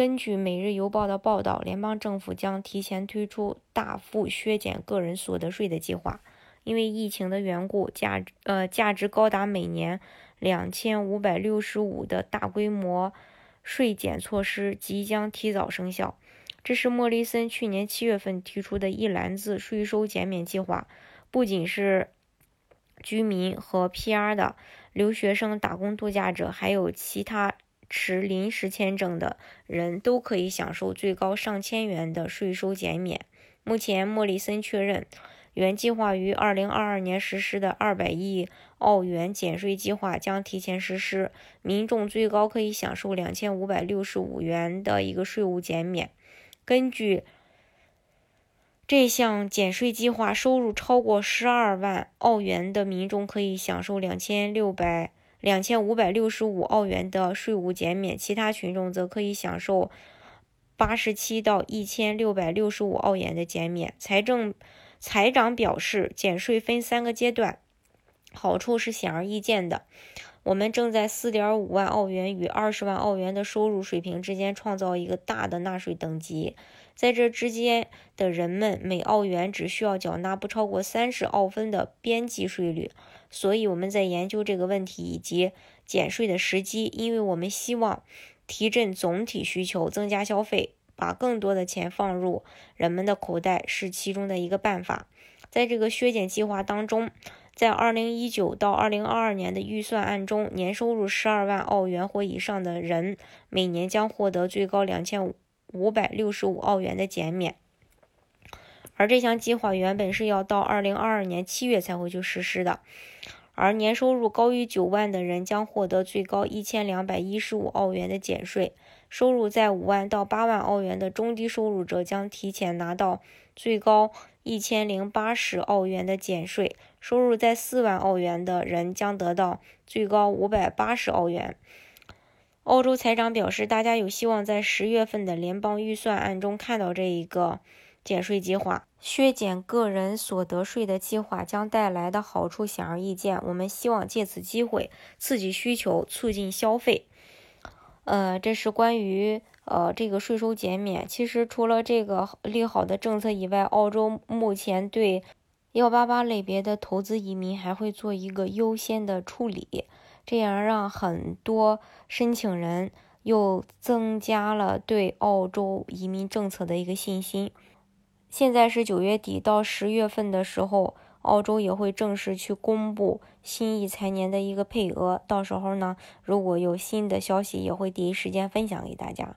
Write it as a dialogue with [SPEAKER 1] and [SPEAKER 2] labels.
[SPEAKER 1] 根据《每日邮报》的报道，联邦政府将提前推出大幅削减个人所得税的计划。因为疫情的缘故，价呃价值高达每年两千五百六十五的大规模税减措施即将提早生效。这是莫里森去年七月份提出的一篮子税收减免计划，不仅是居民和 PR 的留学生、打工度假者，还有其他。持临时签证的人都可以享受最高上千元的税收减免。目前，莫里森确认，原计划于2022年实施的200亿澳元减税计划将提前实施，民众最高可以享受2565元的一个税务减免。根据这项减税计划，收入超过12万澳元的民众可以享受2600。两千五百六十五澳元的税务减免，其他群众则可以享受八十七到一千六百六十五澳元的减免。财政财长表示，减税分三个阶段，好处是显而易见的。我们正在四点五万澳元与二十万澳元的收入水平之间创造一个大的纳税等级，在这之间的人们每澳元只需要缴纳不超过三十澳分的边际税率。所以我们在研究这个问题以及减税的时机，因为我们希望提振总体需求，增加消费，把更多的钱放入人们的口袋是其中的一个办法。在这个削减计划当中，在2019到2022年的预算案中，年收入12万澳元或以上的人每年将获得最高2565澳元的减免。而这项计划原本是要到二零二二年七月才会去实施的，而年收入高于九万的人将获得最高一千两百一十五澳元的减税，收入在五万到八万澳元的中低收入者将提前拿到最高一千零八十澳元的减税，收入在四万澳元的人将得到最高五百八十澳元。澳洲财长表示，大家有希望在十月份的联邦预算案中看到这一个。减税计划削减个人所得税的计划将带来的好处显而易见。我们希望借此机会刺激需求，促进消费。呃，这是关于呃这个税收减免。其实除了这个利好的政策以外，澳洲目前对幺八八类别的投资移民还会做一个优先的处理，这样让很多申请人又增加了对澳洲移民政策的一个信心。现在是九月底到十月份的时候，澳洲也会正式去公布新一财年的一个配额。到时候呢，如果有新的消息，也会第一时间分享给大家。